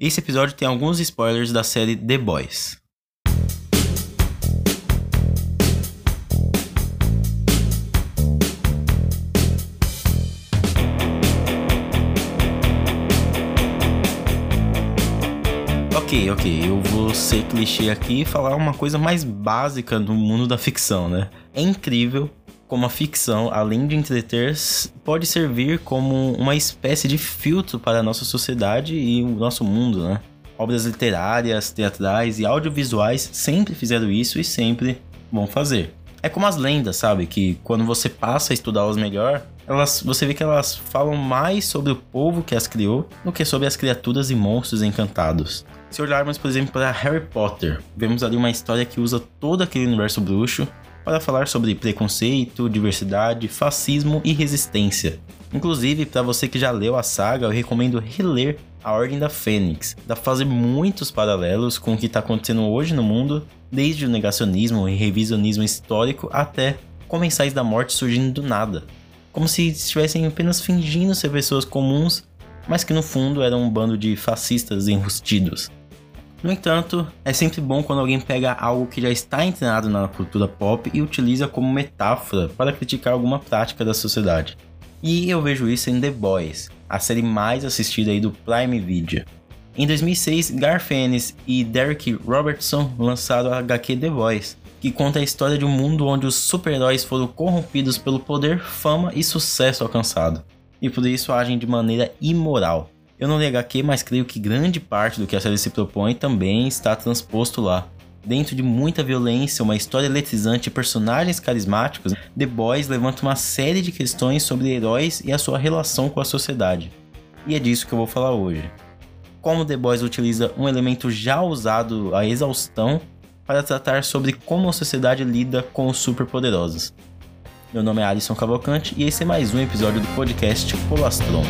Esse episódio tem alguns spoilers da série The Boys. Ok, ok, eu vou ser clichê aqui e falar uma coisa mais básica do mundo da ficção, né? É incrível como a ficção, além de entreter, pode servir como uma espécie de filtro para a nossa sociedade e o nosso mundo, né? Obras literárias, teatrais e audiovisuais sempre fizeram isso e sempre vão fazer. É como as lendas, sabe? Que quando você passa a estudá-las melhor, elas, você vê que elas falam mais sobre o povo que as criou do que sobre as criaturas e monstros encantados. Se olharmos, por exemplo, para Harry Potter, vemos ali uma história que usa todo aquele universo bruxo para falar sobre preconceito, diversidade, fascismo e resistência. Inclusive, para você que já leu a saga, eu recomendo reler A Ordem da Fênix. Dá pra fazer muitos paralelos com o que está acontecendo hoje no mundo, desde o negacionismo e revisionismo histórico até comensais da morte surgindo do nada. Como se estivessem apenas fingindo ser pessoas comuns, mas que no fundo eram um bando de fascistas enrustidos. No entanto, é sempre bom quando alguém pega algo que já está entrado na cultura pop e utiliza como metáfora para criticar alguma prática da sociedade. E eu vejo isso em The Boys, a série mais assistida aí do Prime Video. Em 2006, Garth Ennis e Derek Robertson lançaram a HQ The Boys, que conta a história de um mundo onde os super-heróis foram corrompidos pelo poder, fama e sucesso alcançado, e por isso agem de maneira imoral. Eu não li HQ, mas creio que grande parte do que a série se propõe também está transposto lá. Dentro de muita violência, uma história eletrizante e personagens carismáticos, The Boys levanta uma série de questões sobre heróis e a sua relação com a sociedade. E é disso que eu vou falar hoje. Como The Boys utiliza um elemento já usado à exaustão para tratar sobre como a sociedade lida com os superpoderosos. Meu nome é Alisson Cavalcante e esse é mais um episódio do podcast Colastron.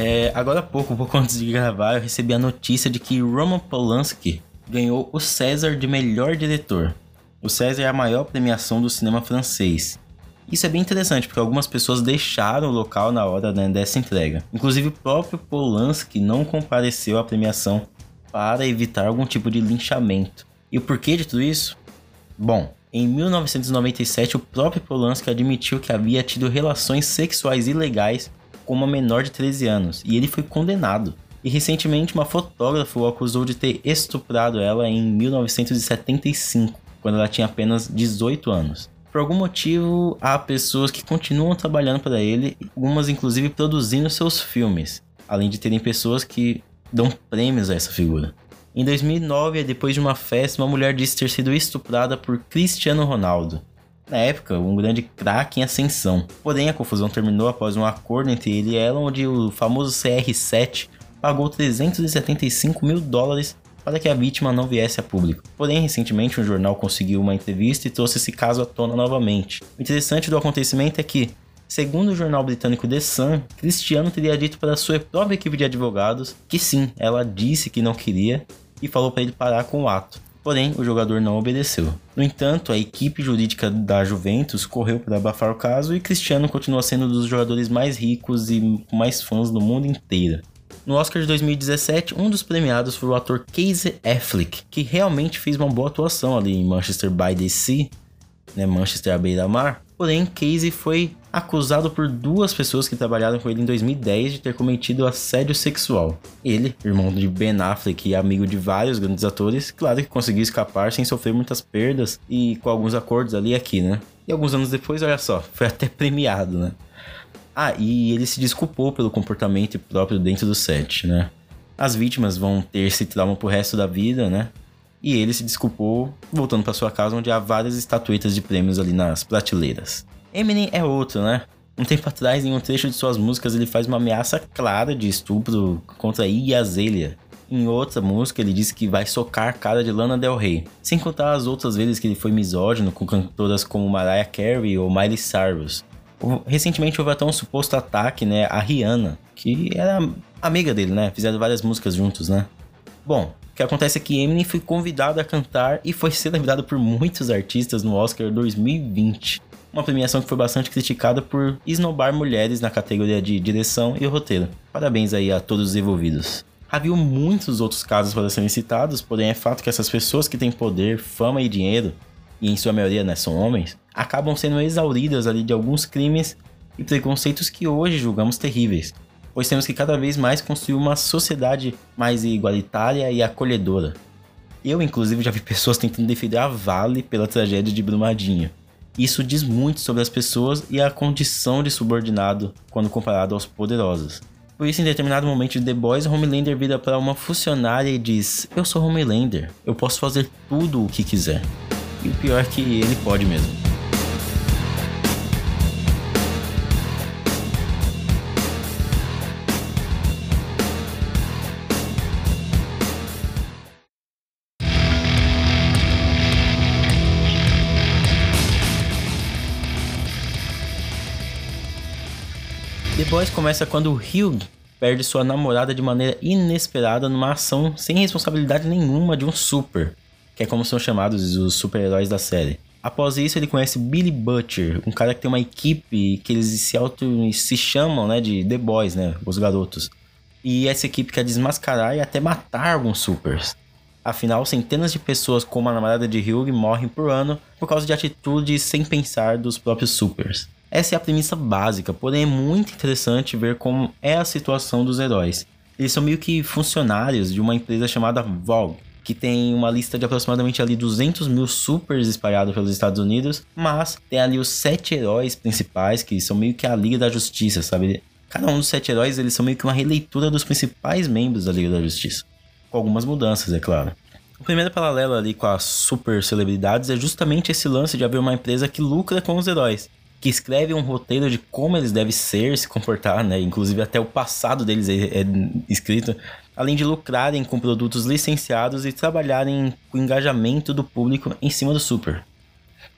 É, agora há pouco, um pouco antes de gravar, eu recebi a notícia de que Roman Polanski ganhou o César de melhor diretor. O César é a maior premiação do cinema francês. Isso é bem interessante, porque algumas pessoas deixaram o local na hora né, dessa entrega. Inclusive, o próprio Polanski não compareceu à premiação para evitar algum tipo de linchamento. E o porquê de tudo isso? Bom, em 1997, o próprio Polanski admitiu que havia tido relações sexuais ilegais com uma menor de 13 anos e ele foi condenado. E recentemente uma fotógrafa o acusou de ter estuprado ela em 1975, quando ela tinha apenas 18 anos. Por algum motivo, há pessoas que continuam trabalhando para ele, algumas inclusive produzindo seus filmes, além de terem pessoas que dão prêmios a essa figura. Em 2009, depois de uma festa, uma mulher disse ter sido estuprada por Cristiano Ronaldo na época, um grande craque em ascensão. Porém, a confusão terminou após um acordo entre ele e ela, onde o famoso CR7 pagou 375 mil dólares para que a vítima não viesse a público. Porém, recentemente um jornal conseguiu uma entrevista e trouxe esse caso à tona novamente. O interessante do acontecimento é que, segundo o jornal britânico The Sun, Cristiano teria dito para sua própria equipe de advogados que sim, ela disse que não queria e falou para ele parar com o ato. Porém, o jogador não obedeceu. No entanto, a equipe jurídica da Juventus correu para abafar o caso e Cristiano continua sendo um dos jogadores mais ricos e mais fãs no mundo inteiro. No Oscar de 2017, um dos premiados foi o ator Casey Affleck, que realmente fez uma boa atuação ali em Manchester by the Sea, né, Manchester à beira-mar. Porém, Casey foi acusado por duas pessoas que trabalharam com ele em 2010 de ter cometido assédio sexual. Ele, irmão de Ben Affleck e amigo de vários grandes atores, claro que conseguiu escapar sem sofrer muitas perdas e com alguns acordos ali e aqui, né? E alguns anos depois, olha só, foi até premiado, né? Ah, e ele se desculpou pelo comportamento próprio dentro do set, né? As vítimas vão ter esse trauma pro resto da vida, né? E ele se desculpou voltando para sua casa, onde há várias estatuetas de prêmios ali nas prateleiras. Eminem é outro, né? Um tempo atrás, em um trecho de suas músicas, ele faz uma ameaça clara de estupro contra Iggy Azalea. Em outra música, ele disse que vai socar a cara de Lana Del Rey. Sem contar as outras vezes que ele foi misógino com cantoras como Mariah Carey ou Miley Cyrus. Recentemente houve até um suposto ataque, né, a Rihanna, que era amiga dele, né? Fizeram várias músicas juntos, né? Bom, o que acontece é que Eminem foi convidado a cantar e foi celebrado por muitos artistas no Oscar 2020. Uma premiação que foi bastante criticada por esnobar mulheres na categoria de direção e roteiro. Parabéns aí a todos os envolvidos. Havia muitos outros casos para serem citados, porém é fato que essas pessoas que têm poder, fama e dinheiro, e em sua maioria né, são homens, acabam sendo exauridas ali de alguns crimes e preconceitos que hoje julgamos terríveis, pois temos que cada vez mais construir uma sociedade mais igualitária e acolhedora. Eu, inclusive, já vi pessoas tentando defender a Vale pela tragédia de Brumadinho. Isso diz muito sobre as pessoas e a condição de subordinado quando comparado aos poderosos. Por isso, em determinado momento de The Boys, Homelander vira para uma funcionária e diz: Eu sou Homelander, eu posso fazer tudo o que quiser. E o pior é que ele pode mesmo. The Boys começa quando Hugh perde sua namorada de maneira inesperada numa ação sem responsabilidade nenhuma de um super, que é como são chamados os super-heróis da série. Após isso, ele conhece Billy Butcher, um cara que tem uma equipe que eles se auto se chamam, né, de The Boys, né, os garotos. E essa equipe quer desmascarar e até matar alguns supers. Afinal, centenas de pessoas como a namorada de Hugh morrem por ano por causa de atitudes sem pensar dos próprios supers. Essa é a premissa básica, porém é muito interessante ver como é a situação dos heróis. Eles são meio que funcionários de uma empresa chamada Vogue, que tem uma lista de aproximadamente ali 200 mil supers espalhados pelos Estados Unidos, mas tem ali os sete heróis principais, que são meio que a Liga da Justiça, sabe? Cada um dos sete heróis, eles são meio que uma releitura dos principais membros da Liga da Justiça. Com algumas mudanças, é claro. O primeiro paralelo ali com as super celebridades é justamente esse lance de haver uma empresa que lucra com os heróis que escreve um roteiro de como eles devem ser, se comportar, né? Inclusive até o passado deles é, é escrito, além de lucrarem com produtos licenciados e trabalharem com o engajamento do público em cima do super.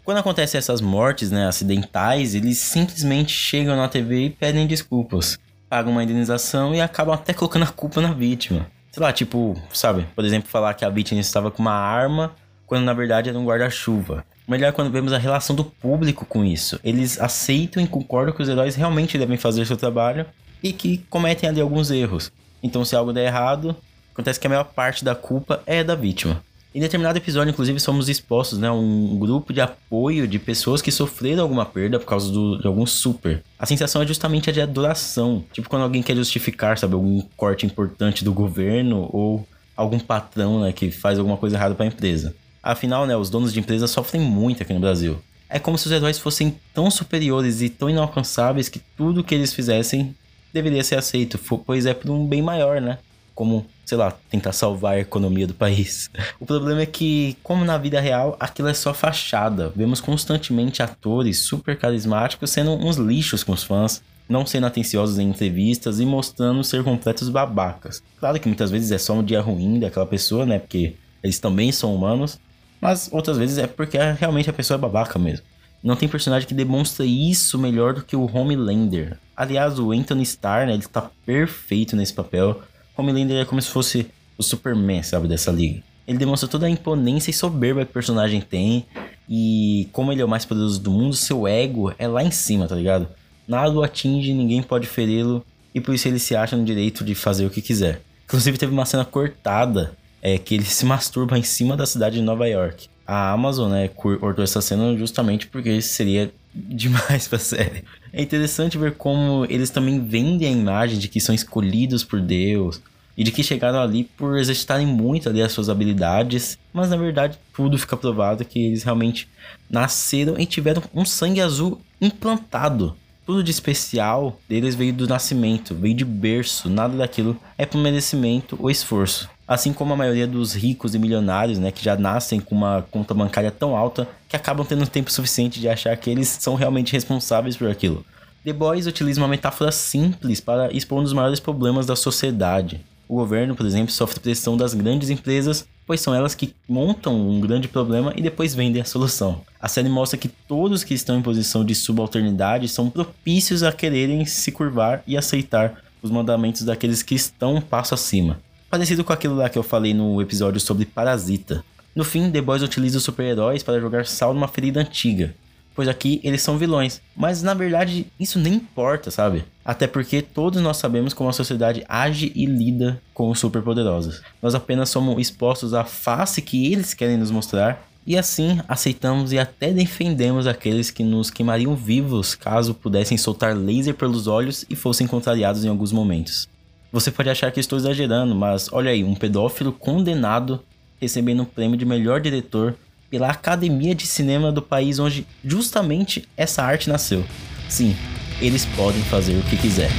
Quando acontecem essas mortes, né, acidentais, eles simplesmente chegam na TV e pedem desculpas, pagam uma indenização e acabam até colocando a culpa na vítima. Sei lá, tipo, sabe, por exemplo, falar que a vítima estava com uma arma quando na verdade era um guarda-chuva. Melhor quando vemos a relação do público com isso. Eles aceitam e concordam que os heróis realmente devem fazer seu trabalho e que cometem ali alguns erros. Então, se algo der errado, acontece que a maior parte da culpa é da vítima. Em determinado episódio, inclusive, somos expostos né, a um grupo de apoio de pessoas que sofreram alguma perda por causa do, de algum super. A sensação é justamente a de adoração. Tipo quando alguém quer justificar, sabe, algum corte importante do governo ou algum patrão né, que faz alguma coisa errada para a empresa. Afinal, né, os donos de empresas sofrem muito aqui no Brasil. É como se os heróis fossem tão superiores e tão inalcançáveis que tudo que eles fizessem deveria ser aceito, pois é por um bem maior, né? Como, sei lá, tentar salvar a economia do país. O problema é que, como na vida real, aquilo é só fachada. Vemos constantemente atores super carismáticos sendo uns lixos com os fãs, não sendo atenciosos em entrevistas e mostrando ser completos babacas. Claro que muitas vezes é só um dia ruim daquela pessoa, né? Porque eles também são humanos, mas outras vezes é porque realmente a pessoa é babaca mesmo. Não tem personagem que demonstra isso melhor do que o Homelander. Aliás, o Anthony Starr, né, ele tá perfeito nesse papel. Homelander é como se fosse o Superman, sabe, dessa liga. Ele demonstra toda a imponência e soberba que o personagem tem. E como ele é o mais poderoso do mundo, seu ego é lá em cima, tá ligado? Nada o atinge, ninguém pode feri-lo. E por isso ele se acha no direito de fazer o que quiser. Inclusive teve uma cena cortada é que ele se masturba em cima da cidade de Nova York. A Amazon, né, cortou essa cena justamente porque seria demais pra série. É interessante ver como eles também vendem a imagem de que são escolhidos por Deus e de que chegaram ali por exercitarem muito ali as suas habilidades, mas na verdade tudo fica provado que eles realmente nasceram e tiveram um sangue azul implantado. Tudo de especial deles veio do nascimento, veio de berço, nada daquilo é por merecimento ou esforço assim como a maioria dos ricos e milionários, né, que já nascem com uma conta bancária tão alta que acabam tendo tempo suficiente de achar que eles são realmente responsáveis por aquilo. The Boys utiliza uma metáfora simples para expor um dos maiores problemas da sociedade. O governo, por exemplo, sofre pressão das grandes empresas, pois são elas que montam um grande problema e depois vendem a solução. A série mostra que todos que estão em posição de subalternidade são propícios a quererem se curvar e aceitar os mandamentos daqueles que estão um passo acima. Parecido com aquilo lá que eu falei no episódio sobre Parasita. No fim, The Boys utiliza os super-heróis para jogar sal numa ferida antiga, pois aqui eles são vilões. Mas na verdade, isso nem importa, sabe? Até porque todos nós sabemos como a sociedade age e lida com os superpoderosos. Nós apenas somos expostos à face que eles querem nos mostrar e assim aceitamos e até defendemos aqueles que nos queimariam vivos caso pudessem soltar laser pelos olhos e fossem contrariados em alguns momentos. Você pode achar que estou exagerando, mas olha aí, um pedófilo condenado recebendo o prêmio de melhor diretor pela Academia de Cinema do país onde justamente essa arte nasceu. Sim, eles podem fazer o que quiser.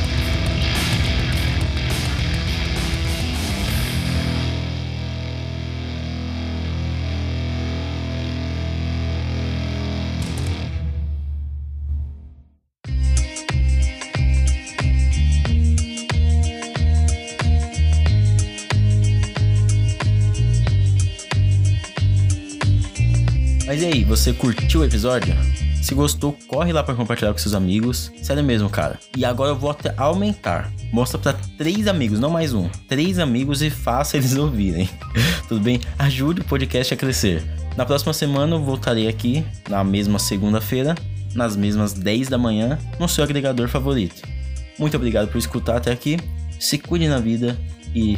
Mas e aí, você curtiu o episódio? Se gostou, corre lá para compartilhar com seus amigos. Sério mesmo, cara. E agora eu vou até aumentar. Mostra para três amigos, não mais um. Três amigos e faça eles ouvirem. Tudo bem? Ajude o podcast a crescer. Na próxima semana eu voltarei aqui, na mesma segunda-feira, nas mesmas 10 da manhã, no seu agregador favorito. Muito obrigado por escutar até aqui. Se cuide na vida e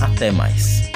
até mais.